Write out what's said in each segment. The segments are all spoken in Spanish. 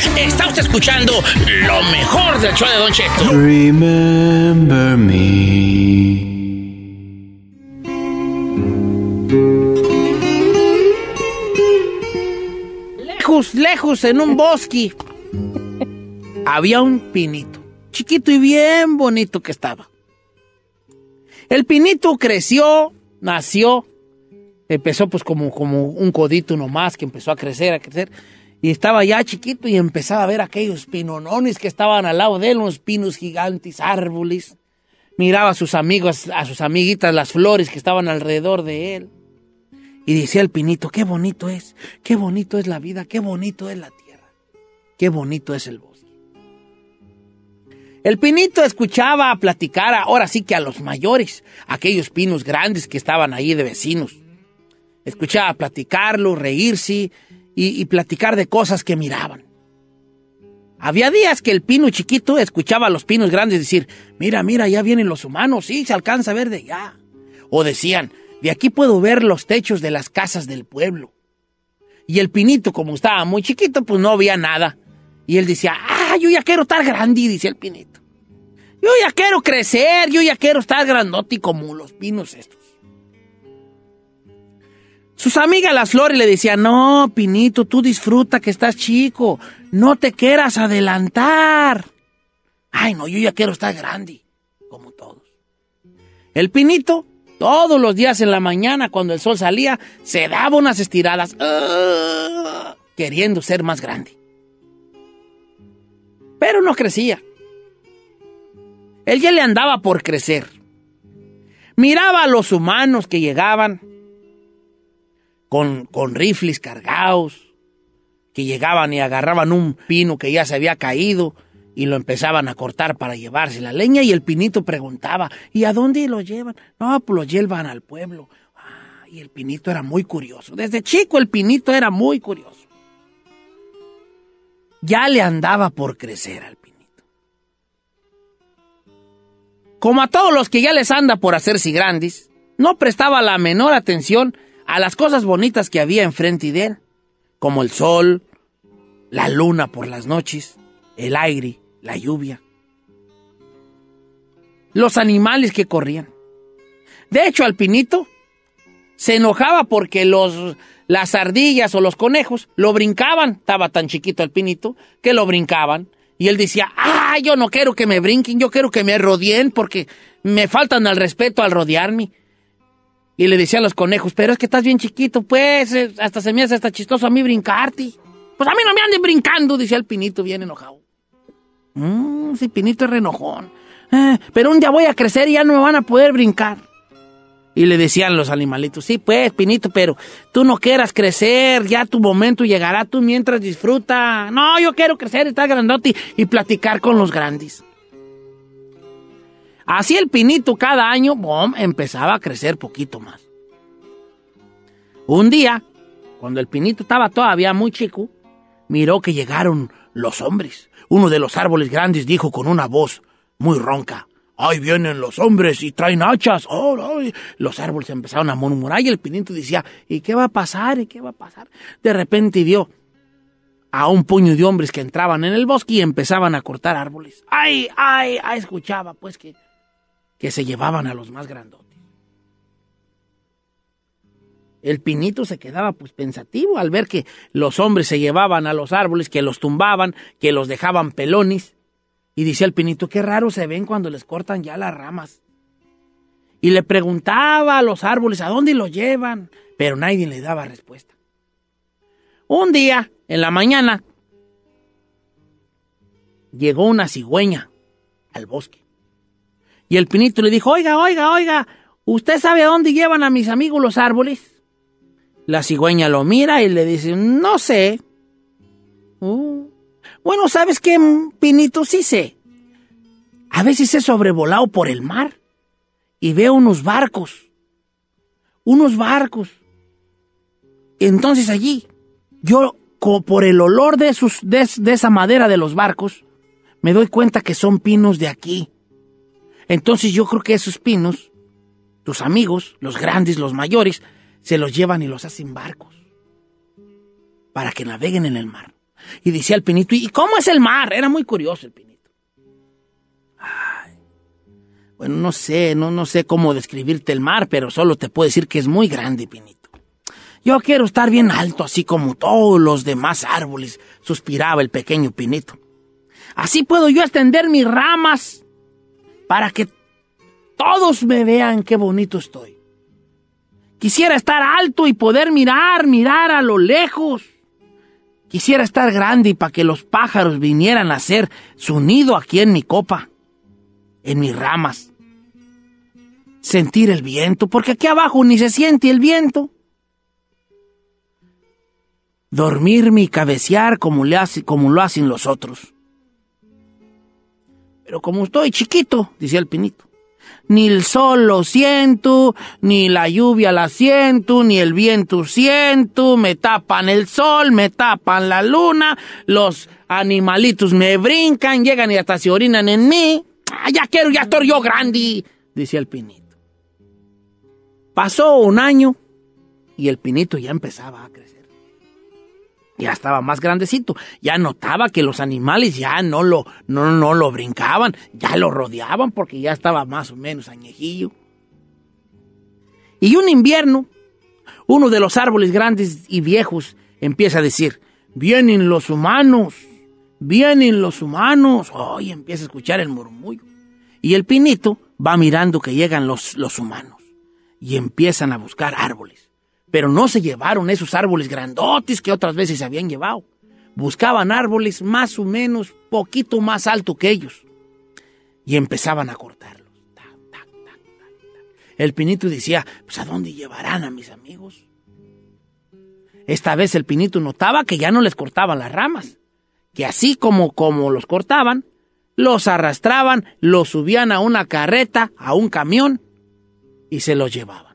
Está usted escuchando lo mejor del show de Don Cheto. Remember me. Lejos, lejos, en un bosque, había un pinito, chiquito y bien bonito que estaba. El pinito creció, nació, empezó pues como, como un codito nomás que empezó a crecer, a crecer. Y estaba ya chiquito y empezaba a ver aquellos pinonones que estaban al lado de él, unos pinos gigantes, árboles. Miraba a sus amigos, a sus amiguitas, las flores que estaban alrededor de él. Y decía el pinito, qué bonito es, qué bonito es la vida, qué bonito es la tierra, qué bonito es el bosque. El pinito escuchaba platicar ahora sí que a los mayores, aquellos pinos grandes que estaban ahí de vecinos. Escuchaba platicarlo, reírse y, platicar de cosas que miraban. Había días que el pino chiquito escuchaba a los pinos grandes decir, mira, mira, ya vienen los humanos, sí, se alcanza a ver de allá. O decían, de aquí puedo ver los techos de las casas del pueblo. Y el pinito, como estaba muy chiquito, pues no veía nada. Y él decía, ah, yo ya quiero estar grande, dice el pinito. Yo ya quiero crecer, yo ya quiero estar grandote como los pinos estos. Sus amigas las flores le decían, no, Pinito, tú disfruta que estás chico, no te quieras adelantar. Ay, no, yo ya quiero estar grande, como todos. El Pinito, todos los días en la mañana, cuando el sol salía, se daba unas estiradas, ¡ah! queriendo ser más grande. Pero no crecía. Él ya le andaba por crecer. Miraba a los humanos que llegaban con, con rifles cargados, que llegaban y agarraban un pino que ya se había caído y lo empezaban a cortar para llevarse la leña y el pinito preguntaba, ¿y a dónde lo llevan? No, pues lo llevan al pueblo. Ah, y el pinito era muy curioso. Desde chico el pinito era muy curioso. Ya le andaba por crecer al pinito. Como a todos los que ya les anda por hacerse grandes, no prestaba la menor atención a las cosas bonitas que había enfrente de él, como el sol, la luna por las noches, el aire, la lluvia, los animales que corrían. De hecho, al pinito se enojaba porque los, las ardillas o los conejos lo brincaban. Estaba tan chiquito el pinito que lo brincaban. Y él decía, ah, yo no quiero que me brinquen, yo quiero que me rodeen porque me faltan al respeto al rodearme. Y le decía a los conejos, pero es que estás bien chiquito, pues, hasta se me hace hasta chistoso a mí brincarte. Pues a mí no me anden brincando, decía el pinito bien enojado. Mmm, sí, pinito es renojón. Eh, pero un día voy a crecer y ya no me van a poder brincar. Y le decían los animalitos, sí, pues, Pinito, pero tú no quieras crecer, ya tu momento llegará, tú mientras disfruta. No, yo quiero crecer, estar grandote y platicar con los grandes. Así el Pinito cada año, bom, empezaba a crecer poquito más. Un día, cuando el Pinito estaba todavía muy chico, miró que llegaron los hombres. Uno de los árboles grandes dijo con una voz muy ronca, ¡Ahí vienen los hombres y traen hachas! ¡Oh, ay! Los árboles empezaron a murmurar y el pinito decía, ¿y qué va a pasar? ¿Y qué va a pasar? De repente vio a un puño de hombres que entraban en el bosque y empezaban a cortar árboles. ¡Ay, ay, ay! Escuchaba pues que, que se llevaban a los más grandotes. El pinito se quedaba pues pensativo al ver que los hombres se llevaban a los árboles, que los tumbaban, que los dejaban pelones. Y dice el pinito, qué raro se ven cuando les cortan ya las ramas. Y le preguntaba a los árboles a dónde los llevan, pero nadie le daba respuesta. Un día, en la mañana, llegó una cigüeña al bosque. Y el pinito le dijo, oiga, oiga, oiga, ¿usted sabe a dónde llevan a mis amigos los árboles? La cigüeña lo mira y le dice, no sé. Uh, bueno, ¿sabes qué, Pinito? Sí sé. A veces he sobrevolado por el mar y veo unos barcos. Unos barcos. Entonces allí, yo, por el olor de, sus, de, de esa madera de los barcos, me doy cuenta que son pinos de aquí. Entonces yo creo que esos pinos, tus amigos, los grandes, los mayores, se los llevan y los hacen barcos para que naveguen en el mar. Y decía el pinito, ¿y cómo es el mar? Era muy curioso el pinito. Ay. Bueno, no sé, no, no sé cómo describirte el mar, pero solo te puedo decir que es muy grande, pinito. Yo quiero estar bien alto, así como todos los demás árboles, suspiraba el pequeño pinito. Así puedo yo extender mis ramas para que todos me vean qué bonito estoy. Quisiera estar alto y poder mirar, mirar a lo lejos. Quisiera estar grande y para que los pájaros vinieran a hacer su nido aquí en mi copa, en mis ramas. Sentir el viento, porque aquí abajo ni se siente el viento. Dormirme y cabecear como, como lo hacen los otros. Pero como estoy chiquito, decía el pinito, ni el sol lo siento, ni la lluvia la siento, ni el viento siento, me tapan el sol, me tapan la luna, los animalitos me brincan, llegan y hasta se orinan en mí. Ah, ya quiero, ya estoy yo grande, decía el pinito. Pasó un año y el pinito ya empezaba a crecer ya estaba más grandecito, ya notaba que los animales ya no lo, no, no lo brincaban, ya lo rodeaban porque ya estaba más o menos añejillo. Y un invierno, uno de los árboles grandes y viejos empieza a decir, vienen los humanos, vienen los humanos. Hoy empieza a escuchar el murmullo. Y el pinito va mirando que llegan los, los humanos y empiezan a buscar árboles. Pero no se llevaron esos árboles grandotes que otras veces se habían llevado. Buscaban árboles más o menos poquito más alto que ellos. Y empezaban a cortarlos. El pinito decía, pues ¿a dónde llevarán a mis amigos? Esta vez el pinito notaba que ya no les cortaban las ramas, que así como, como los cortaban, los arrastraban, los subían a una carreta, a un camión, y se los llevaban.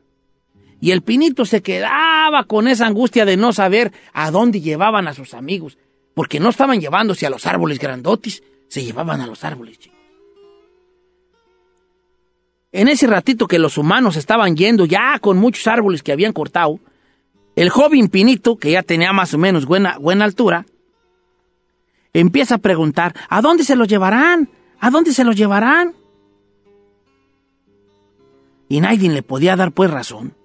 Y el pinito se quedaba con esa angustia de no saber a dónde llevaban a sus amigos, porque no estaban llevándose a los árboles grandotes, se llevaban a los árboles chicos. En ese ratito que los humanos estaban yendo ya con muchos árboles que habían cortado, el joven pinito, que ya tenía más o menos buena, buena altura, empieza a preguntar, ¿a dónde se los llevarán? ¿A dónde se los llevarán? Y nadie le podía dar pues razón.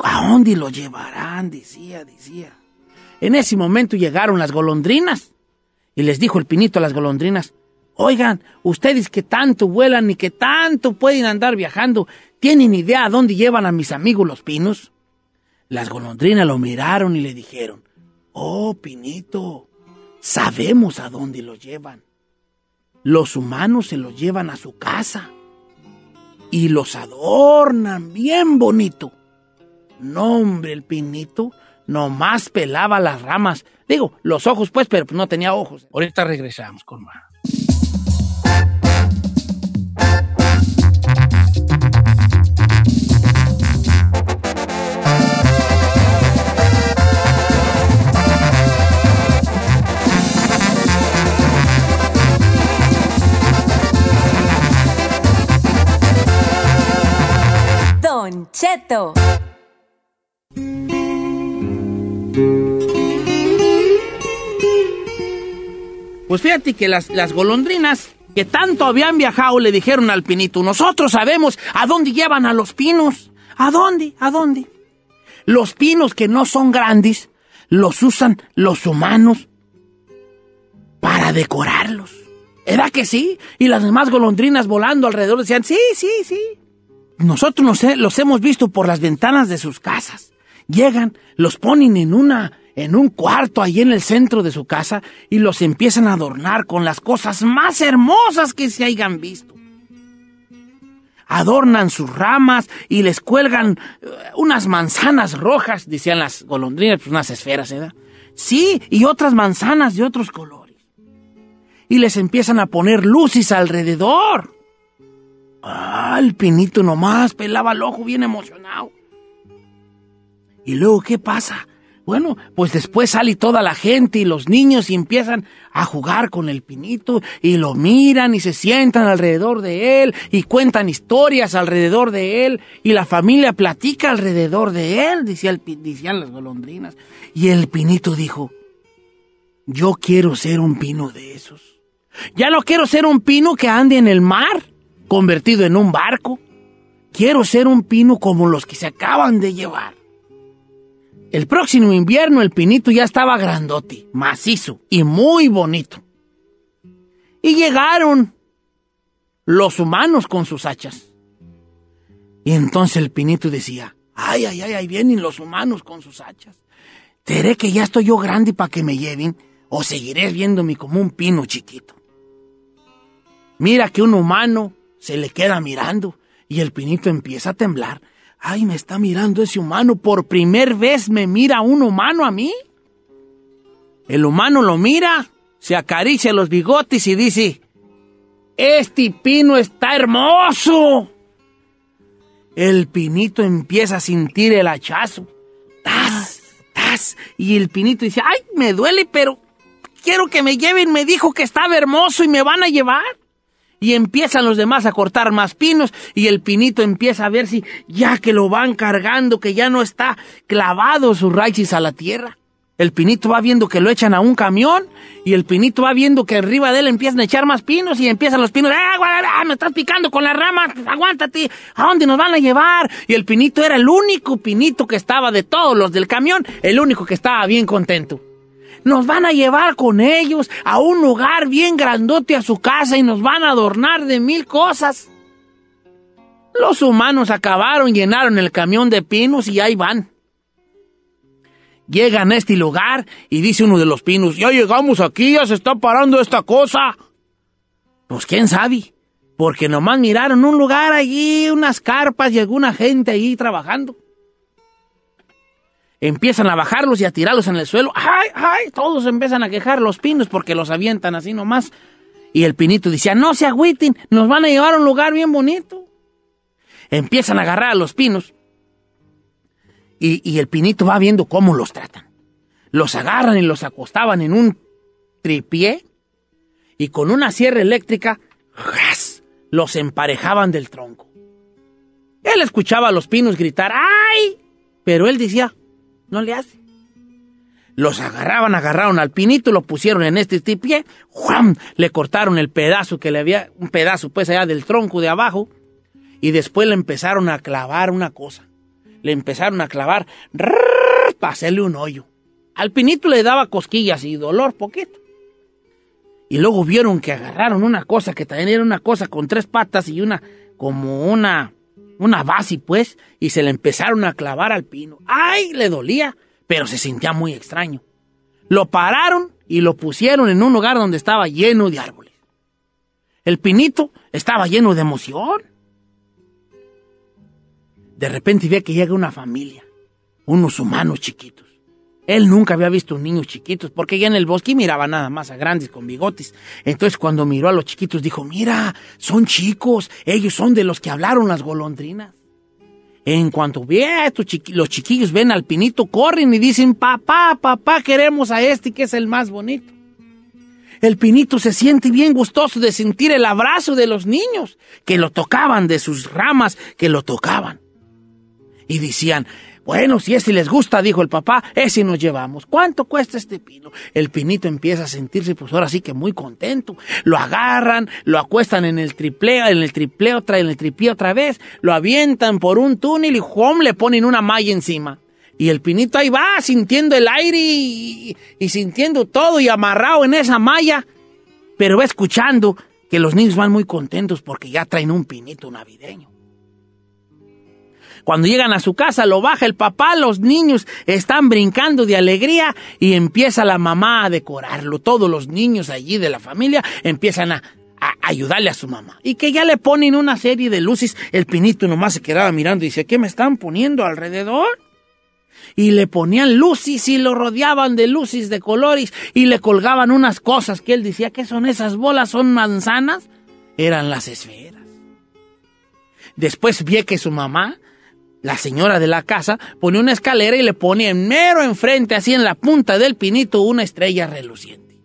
¿A dónde lo llevarán? Decía, decía. En ese momento llegaron las golondrinas y les dijo el pinito a las golondrinas, oigan, ustedes que tanto vuelan y que tanto pueden andar viajando, ¿tienen idea a dónde llevan a mis amigos los pinos? Las golondrinas lo miraron y le dijeron, oh, pinito, sabemos a dónde lo llevan. Los humanos se los llevan a su casa y los adornan bien bonito no, hombre, el pinito nomás pelaba las ramas. Digo, los ojos, pues, pero no tenía ojos. Ahorita regresamos con más. Cheto. Pues fíjate que las, las golondrinas que tanto habían viajado le dijeron al pinito, nosotros sabemos a dónde llevan a los pinos. ¿A dónde? ¿A dónde? Los pinos que no son grandes los usan los humanos para decorarlos. ¿Era que sí? Y las demás golondrinas volando alrededor decían, sí, sí, sí. Nosotros nos, los hemos visto por las ventanas de sus casas. Llegan, los ponen en una en un cuarto ahí en el centro de su casa y los empiezan a adornar con las cosas más hermosas que se hayan visto. Adornan sus ramas y les cuelgan eh, unas manzanas rojas, decían las golondrinas, pues unas esferas, ¿verdad? Sí, y otras manzanas de otros colores. Y les empiezan a poner luces alrededor. Ah, el pinito nomás pelaba el ojo bien emocionado. Y luego, ¿qué pasa? Bueno, pues después sale toda la gente y los niños y empiezan a jugar con el pinito y lo miran y se sientan alrededor de él y cuentan historias alrededor de él y la familia platica alrededor de él, decía el decían las golondrinas. Y el pinito dijo, yo quiero ser un pino de esos. Ya no quiero ser un pino que ande en el mar, convertido en un barco. Quiero ser un pino como los que se acaban de llevar. El próximo invierno el pinito ya estaba grandote, macizo y muy bonito. Y llegaron los humanos con sus hachas. Y entonces el pinito decía, ay, ay, ay, ahí vienen los humanos con sus hachas. ¿Seré que ya estoy yo grande para que me lleven o seguiré viéndome como un pino chiquito? Mira que un humano se le queda mirando y el pinito empieza a temblar. Ay, me está mirando ese humano. Por primera vez me mira un humano a mí. El humano lo mira, se acaricia los bigotes y dice, este pino está hermoso. El pinito empieza a sentir el hachazo. ¡Tas! ¡Tas! Y el pinito dice, ay, me duele, pero quiero que me lleven. Me dijo que estaba hermoso y me van a llevar. Y empiezan los demás a cortar más pinos y el pinito empieza a ver si ya que lo van cargando, que ya no está clavado sus raíces a la tierra. El pinito va viendo que lo echan a un camión y el pinito va viendo que arriba de él empiezan a echar más pinos y empiezan los pinos, ¡ah, guau, ah, me estás picando con la rama! ¡Aguántate! ¿A dónde nos van a llevar? Y el pinito era el único pinito que estaba de todos los del camión, el único que estaba bien contento. Nos van a llevar con ellos a un lugar bien grandote a su casa y nos van a adornar de mil cosas. Los humanos acabaron, llenaron el camión de pinos y ahí van. Llegan a este lugar y dice uno de los pinos, ya llegamos aquí, ya se está parando esta cosa. Pues quién sabe, porque nomás miraron un lugar allí, unas carpas y alguna gente allí trabajando empiezan a bajarlos y a tirarlos en el suelo. ¡Ay, ay! Todos empiezan a quejar los pinos porque los avientan así nomás. Y el pinito decía, no se agüiten, nos van a llevar a un lugar bien bonito. Empiezan a agarrar a los pinos. Y, y el pinito va viendo cómo los tratan. Los agarran y los acostaban en un tripié. Y con una sierra eléctrica, ¡jas! los emparejaban del tronco. Él escuchaba a los pinos gritar, ¡ay! Pero él decía, no le hace. Los agarraban, agarraron al pinito, lo pusieron en este tripié, ¡juam! Le cortaron el pedazo que le había, un pedazo pues allá del tronco de abajo, y después le empezaron a clavar una cosa. Le empezaron a clavar, para hacerle un hoyo. Al pinito le daba cosquillas y dolor poquito. Y luego vieron que agarraron una cosa que también era una cosa con tres patas y una, como una, una base, pues, y se le empezaron a clavar al pino. ¡Ay! Le dolía, pero se sentía muy extraño. Lo pararon y lo pusieron en un lugar donde estaba lleno de árboles. El pinito estaba lleno de emoción. De repente ve que llega una familia, unos humanos chiquitos. Él nunca había visto niños chiquitos, porque ya en el bosque miraba nada más a grandes con bigotes. Entonces cuando miró a los chiquitos dijo, mira, son chicos, ellos son de los que hablaron las golondrinas. En cuanto ve a los chiquillos ven al pinito, corren y dicen, papá, papá, queremos a este que es el más bonito. El pinito se siente bien gustoso de sentir el abrazo de los niños, que lo tocaban de sus ramas, que lo tocaban. Y decían, bueno, si ese les gusta, dijo el papá, ese nos llevamos. ¿Cuánto cuesta este pino? El pinito empieza a sentirse, pues ahora sí que muy contento. Lo agarran, lo acuestan en el tripleo, en el tripleo, otra, en el tripié otra vez, lo avientan por un túnel y ¡jom! le ponen una malla encima. Y el pinito ahí va, sintiendo el aire y, sintiendo todo y amarrado en esa malla. Pero va escuchando que los niños van muy contentos porque ya traen un pinito navideño. Cuando llegan a su casa, lo baja el papá, los niños están brincando de alegría y empieza la mamá a decorarlo. Todos los niños allí de la familia empiezan a, ayudarle a su mamá. Y que ya le ponen una serie de luces. El pinito nomás se quedaba mirando y dice, ¿qué me están poniendo alrededor? Y le ponían luces y lo rodeaban de luces de colores y le colgaban unas cosas que él decía, ¿qué son esas bolas? ¿Son manzanas? Eran las esferas. Después vi que su mamá la señora de la casa pone una escalera y le pone en mero enfrente, así en la punta del pinito, una estrella reluciente.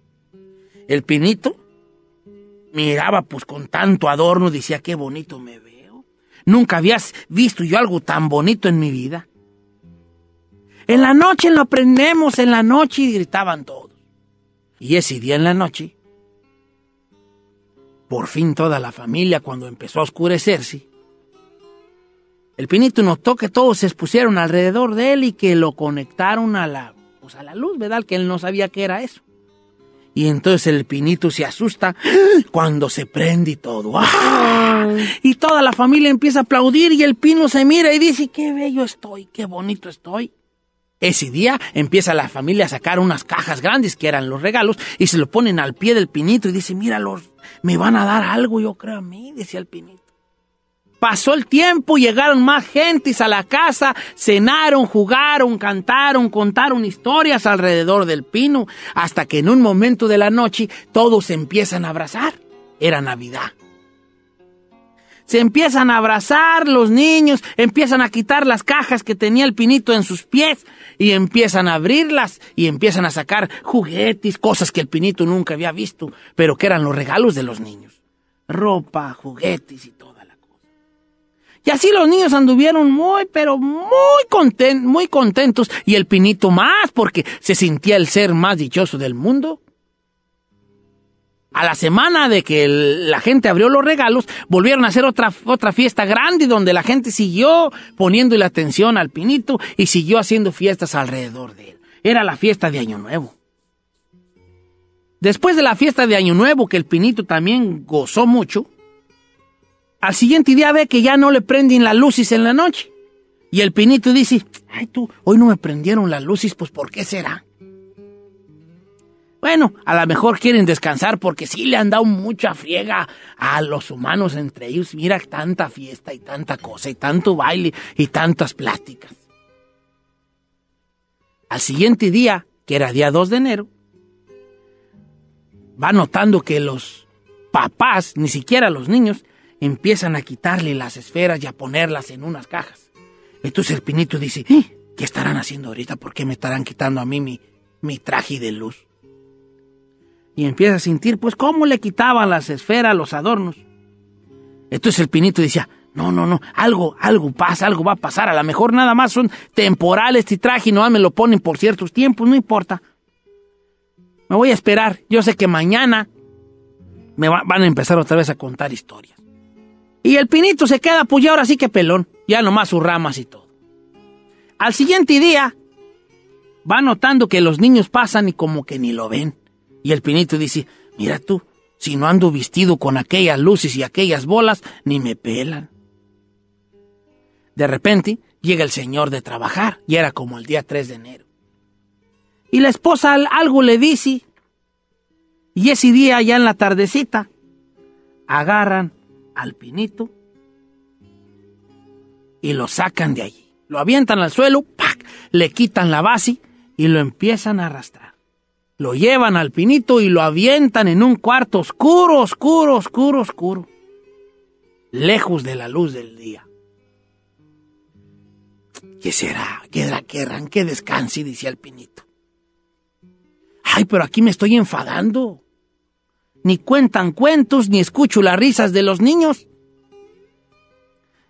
El pinito miraba pues con tanto adorno, decía, qué bonito me veo. Nunca habías visto yo algo tan bonito en mi vida. En la noche lo prendemos, en la noche, gritaban todos. Y ese día en la noche, por fin toda la familia, cuando empezó a oscurecerse, el pinito notó que todos se expusieron alrededor de él y que lo conectaron a la, pues a la luz, ¿verdad? Que él no sabía qué era eso. Y entonces el pinito se asusta cuando se prende y todo. ¡Ah! Y toda la familia empieza a aplaudir y el pino se mira y dice, qué bello estoy, qué bonito estoy. Ese día empieza la familia a sacar unas cajas grandes que eran los regalos y se lo ponen al pie del pinito y dice, míralos, me van a dar algo, yo creo a mí, decía el pinito. Pasó el tiempo, llegaron más gentes a la casa, cenaron, jugaron, cantaron, contaron historias alrededor del pino, hasta que en un momento de la noche todos se empiezan a abrazar. Era Navidad. Se empiezan a abrazar los niños, empiezan a quitar las cajas que tenía el pinito en sus pies y empiezan a abrirlas y empiezan a sacar juguetes, cosas que el pinito nunca había visto, pero que eran los regalos de los niños. Ropa, juguetes y todo. Y así los niños anduvieron muy, pero muy, contentos, muy contentos y el pinito más porque se sentía el ser más dichoso del mundo. A la semana de que la gente abrió los regalos, volvieron a hacer otra, otra fiesta grande donde la gente siguió poniendo la atención al pinito y siguió haciendo fiestas alrededor de él. Era la fiesta de Año Nuevo. Después de la fiesta de Año Nuevo, que el pinito también gozó mucho, al siguiente día ve que ya no le prenden las luces en la noche. Y el pinito dice, ay tú, hoy no me prendieron las luces, pues ¿por qué será? Bueno, a lo mejor quieren descansar porque sí le han dado mucha friega a los humanos entre ellos. Mira tanta fiesta y tanta cosa y tanto baile y tantas pláticas. Al siguiente día, que era día 2 de enero, va notando que los papás, ni siquiera los niños, empiezan a quitarle las esferas y a ponerlas en unas cajas. Entonces el pinito dice. ¿qué estarán haciendo ahorita? ¿Por qué me estarán quitando a mí mi, mi traje de luz? Y empieza a sentir, pues, cómo le quitaban las esferas, los adornos. Entonces el pinito decía, no, no, no, algo, algo pasa, algo va a pasar. A lo mejor nada más son temporales este traje y no me lo ponen por ciertos tiempos, no importa. Me voy a esperar. Yo sé que mañana me van a empezar otra vez a contar historias. Y el pinito se queda, pues ya ahora sí que pelón, ya nomás sus ramas y todo. Al siguiente día, va notando que los niños pasan y como que ni lo ven. Y el pinito dice, mira tú, si no ando vestido con aquellas luces y aquellas bolas, ni me pelan. De repente, llega el señor de trabajar, y era como el día 3 de enero. Y la esposa algo le dice, y ese día, ya en la tardecita, agarran al pinito y lo sacan de allí. Lo avientan al suelo, ¡pac! le quitan la base y lo empiezan a arrastrar. Lo llevan al pinito y lo avientan en un cuarto oscuro, oscuro, oscuro, oscuro, lejos de la luz del día. ¿Qué será? ¿Qué querrán que descanse? Dice el pinito. Ay, pero aquí me estoy enfadando ni cuentan cuentos, ni escucho las risas de los niños.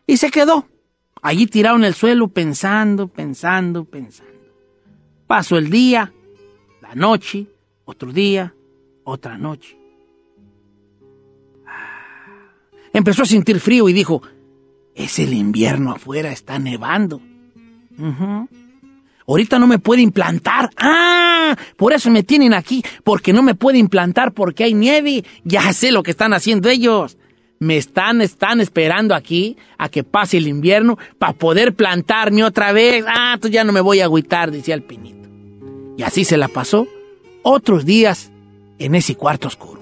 Y se quedó, allí tirado en el suelo, pensando, pensando, pensando. Pasó el día, la noche, otro día, otra noche. Ah. Empezó a sentir frío y dijo, es el invierno afuera, está nevando. Ahorita no me puede implantar. Ah, por eso me tienen aquí, porque no me puede implantar porque hay nieve. Ya sé lo que están haciendo ellos. Me están, están esperando aquí a que pase el invierno para poder plantarme otra vez. Ah, tú ya no me voy a agüitar, decía el pinito. Y así se la pasó otros días en ese cuarto oscuro.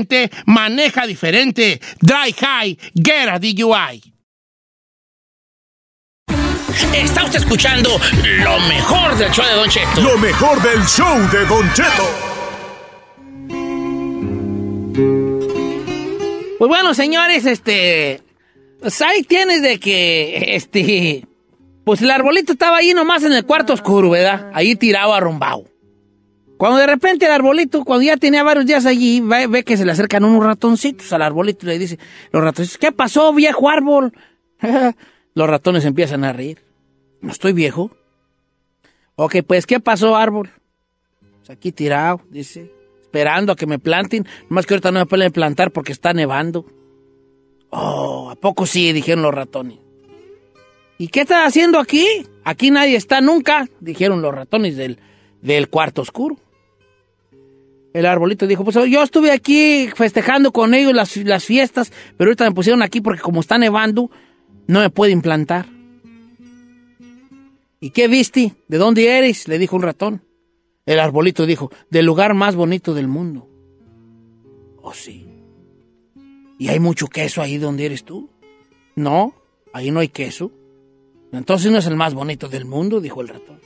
maneja diferente. Dry high, get a DUI. Está usted escuchando lo mejor del show de Don Cheto. Lo mejor del show de Don Cheto. Pues bueno, señores, este. Pues ahí tienes de que. Este. Pues el arbolito estaba ahí nomás en el cuarto oscuro, ¿verdad? Ahí tirado, arrumbado. Cuando de repente el arbolito, cuando ya tenía varios días allí, ve, que se le acercan unos ratoncitos al arbolito y le dice, los ratoncitos, ¿qué pasó, viejo árbol? los ratones empiezan a reír. ¿No estoy viejo? Ok, pues, ¿qué pasó, árbol? Pues aquí tirado, dice, esperando a que me planten. Más que ahorita no me pueden plantar porque está nevando. Oh, ¿a poco sí? Dijeron los ratones. ¿Y qué estás haciendo aquí? Aquí nadie está nunca, dijeron los ratones del, del cuarto oscuro. El arbolito dijo, pues yo estuve aquí festejando con ellos las, las fiestas, pero ahorita me pusieron aquí porque como está nevando, no me pueden plantar. ¿Y qué viste? ¿De dónde eres? Le dijo un ratón. El arbolito dijo, del lugar más bonito del mundo. Oh, sí. ¿Y hay mucho queso ahí donde eres tú? No, ahí no hay queso. Entonces no es el más bonito del mundo, dijo el ratón.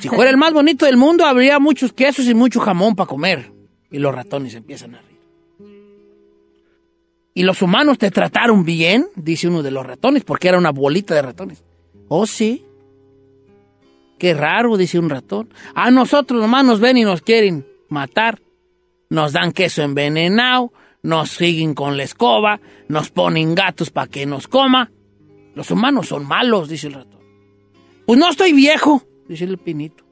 Si fuera el más bonito del mundo, habría muchos quesos y mucho jamón para comer. Y los ratones empiezan a reír. ¿Y los humanos te trataron bien? Dice uno de los ratones, porque era una bolita de ratones. Oh, sí. Qué raro, dice un ratón. A nosotros nomás nos ven y nos quieren matar. Nos dan queso envenenado, nos siguen con la escoba, nos ponen gatos para que nos coma. Los humanos son malos, dice el ratón. Pues no estoy viejo, el pinito.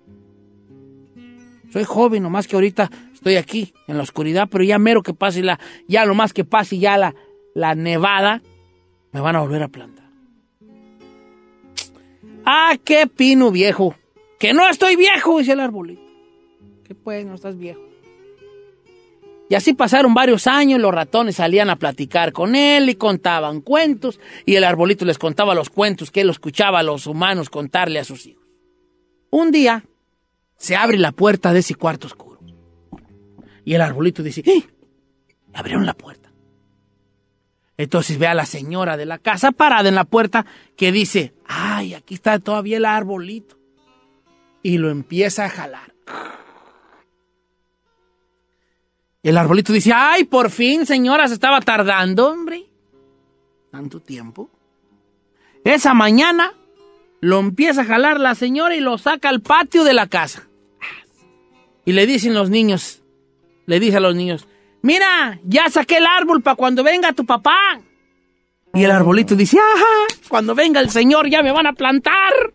Soy joven, nomás que ahorita estoy aquí, en la oscuridad, pero ya mero que pase la, ya lo más que pase ya la, la nevada, me van a volver a plantar. Ah, qué pino viejo. Que no estoy viejo, dice el arbolito. ¿Qué pues, no estás viejo? Y así pasaron varios años, los ratones salían a platicar con él y contaban cuentos, y el arbolito les contaba los cuentos que él escuchaba a los humanos contarle a sus hijos. Un día se abre la puerta de ese cuarto oscuro. Y el arbolito dice, ¡Eh! Abrieron la puerta. Entonces ve a la señora de la casa parada en la puerta que dice, ¡ay, aquí está todavía el arbolito! Y lo empieza a jalar. El arbolito dice, ¡ay, por fin, señora, se estaba tardando, hombre! ¿Tanto tiempo? Esa mañana lo empieza a jalar la señora y lo saca al patio de la casa. Y le dicen los niños, le dice a los niños, mira, ya saqué el árbol para cuando venga tu papá. Y el arbolito dice, ajá, cuando venga el señor ya me van a plantar.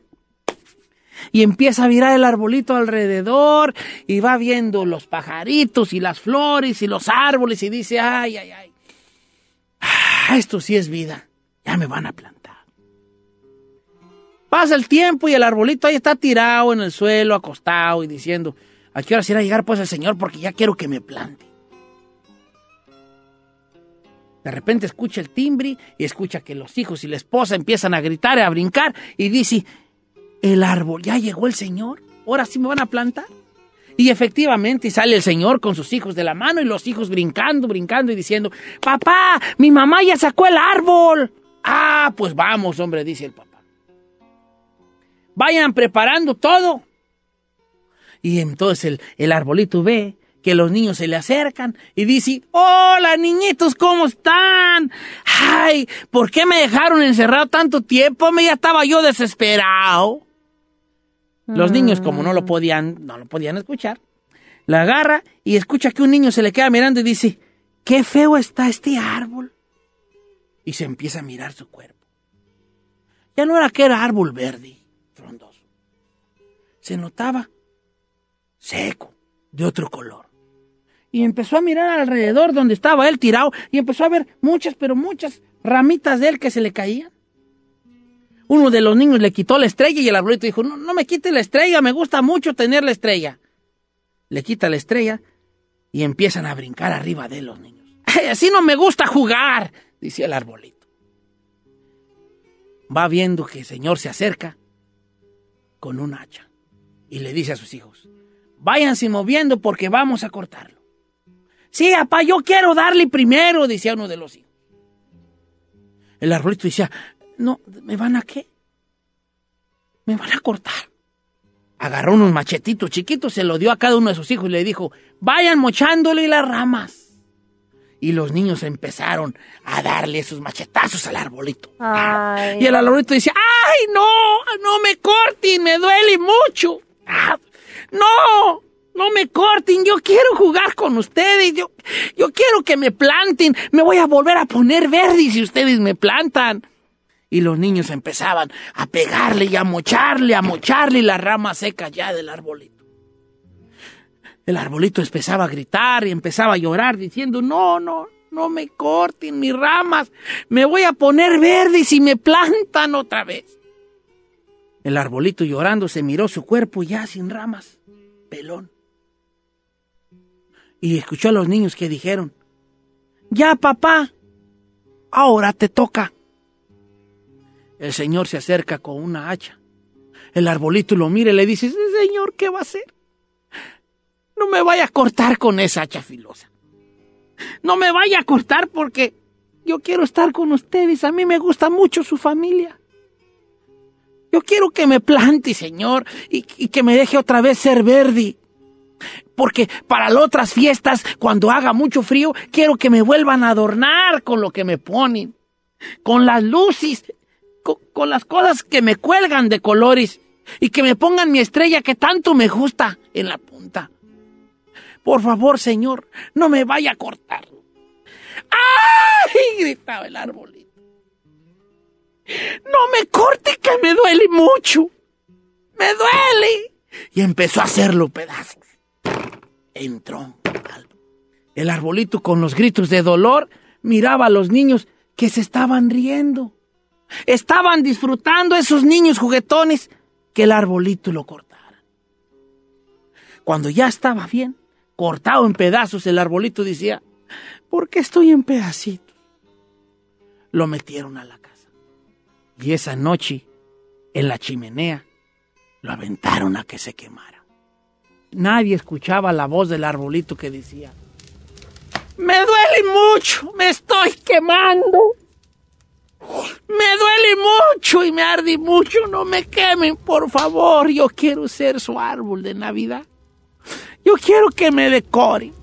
Y empieza a virar el arbolito alrededor y va viendo los pajaritos y las flores y los árboles y dice, ay, ay, ay, ah, esto sí es vida, ya me van a plantar. Pasa el tiempo y el arbolito ahí está tirado en el suelo, acostado y diciendo, ¿a qué hora se irá a llegar pues el Señor? Porque ya quiero que me plante. De repente escucha el timbre y escucha que los hijos y la esposa empiezan a gritar y a brincar y dice, el árbol, ya llegó el Señor, ahora sí me van a plantar. Y efectivamente sale el Señor con sus hijos de la mano y los hijos brincando, brincando y diciendo, papá, mi mamá ya sacó el árbol. Ah, pues vamos, hombre, dice el papá. Vayan preparando todo. Y entonces el, el arbolito ve que los niños se le acercan y dice, hola niñitos, ¿cómo están? Ay, ¿por qué me dejaron encerrado tanto tiempo? Me ya estaba yo desesperado. Los niños, como no lo podían, no lo podían escuchar, la agarra y escucha que un niño se le queda mirando y dice, qué feo está este árbol. Y se empieza a mirar su cuerpo. Ya no era que era árbol verde. Se notaba seco, de otro color. y empezó a mirar alrededor donde estaba él tirado y empezó a ver muchas, pero muchas ramitas de él que se le caían. Uno de los niños le quitó la estrella y el arbolito dijo, no, no me quite la estrella, me gusta mucho tener la estrella. Le quita la estrella y empiezan a brincar arriba de los niños. "Ay, así no me gusta jugar, decía el arbolito. Va viendo que el señor se acerca con un hacha y le dice a sus hijos, váyanse moviendo porque vamos a cortarlo. Sí, papá, yo quiero darle primero, decía uno de los hijos. El arbolito decía, no, ¿me van a qué? Me van a cortar. Agarró unos machetitos chiquitos, se lo dio a cada uno de sus hijos y le dijo, vayan mochándole las ramas. Y los niños empezaron a darle esos machetazos al arbolito. Ay. Y el arbolito decía, ¡ay, no! ¡No me corten! ¡Me duele mucho! Ah, ¡No! ¡No me corten! Yo quiero jugar con ustedes. Yo, yo quiero que me planten. Me voy a volver a poner verde si ustedes me plantan. Y los niños empezaban a pegarle y a mocharle, a mocharle las ramas secas ya del arbolito. El arbolito empezaba a gritar y empezaba a llorar diciendo, no, no, no me corten mis ramas, me voy a poner verde si me plantan otra vez. El arbolito llorando se miró su cuerpo ya sin ramas, pelón. Y escuchó a los niños que dijeron, ya papá, ahora te toca. El señor se acerca con una hacha. El arbolito lo mira y le dice, señor, ¿qué va a hacer? No me vaya a cortar con esa hacha filosa. No me vaya a cortar porque yo quiero estar con ustedes. A mí me gusta mucho su familia. Yo quiero que me plante, Señor, y, que me deje otra vez ser verde. Porque para las otras fiestas, cuando haga mucho frío, quiero que me vuelvan a adornar con lo que me ponen. Con las luces, con, con las cosas que me cuelgan de colores. Y que me pongan mi estrella que tanto me gusta en la punta. Por favor, Señor, no me vaya a cortar. ¡Ay! gritaba el arbolito. Me corte que me duele mucho. Me duele. Y empezó a hacerlo pedazos. Entró. El arbolito con los gritos de dolor miraba a los niños que se estaban riendo. Estaban disfrutando esos niños juguetones que el arbolito lo cortara. Cuando ya estaba bien, cortado en pedazos, el arbolito decía, ¿por qué estoy en pedacitos? Lo metieron a la. Y esa noche, en la chimenea, lo aventaron a que se quemara. Nadie escuchaba la voz del arbolito que decía, me duele mucho, me estoy quemando. Me duele mucho y me arde mucho, no me quemen, por favor. Yo quiero ser su árbol de Navidad. Yo quiero que me decoren.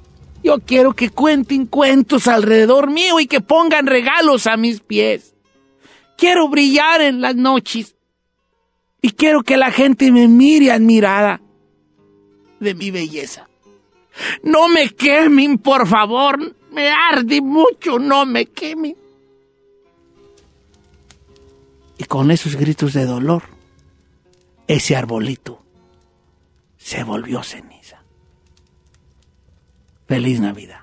Yo quiero que cuenten cuentos alrededor mío y que pongan regalos a mis pies. Quiero brillar en las noches. Y quiero que la gente me mire admirada de mi belleza. No me quemen, por favor. Me arde mucho, no me quemen. Y con esos gritos de dolor, ese arbolito se volvió ceniza. Feliz Navidad.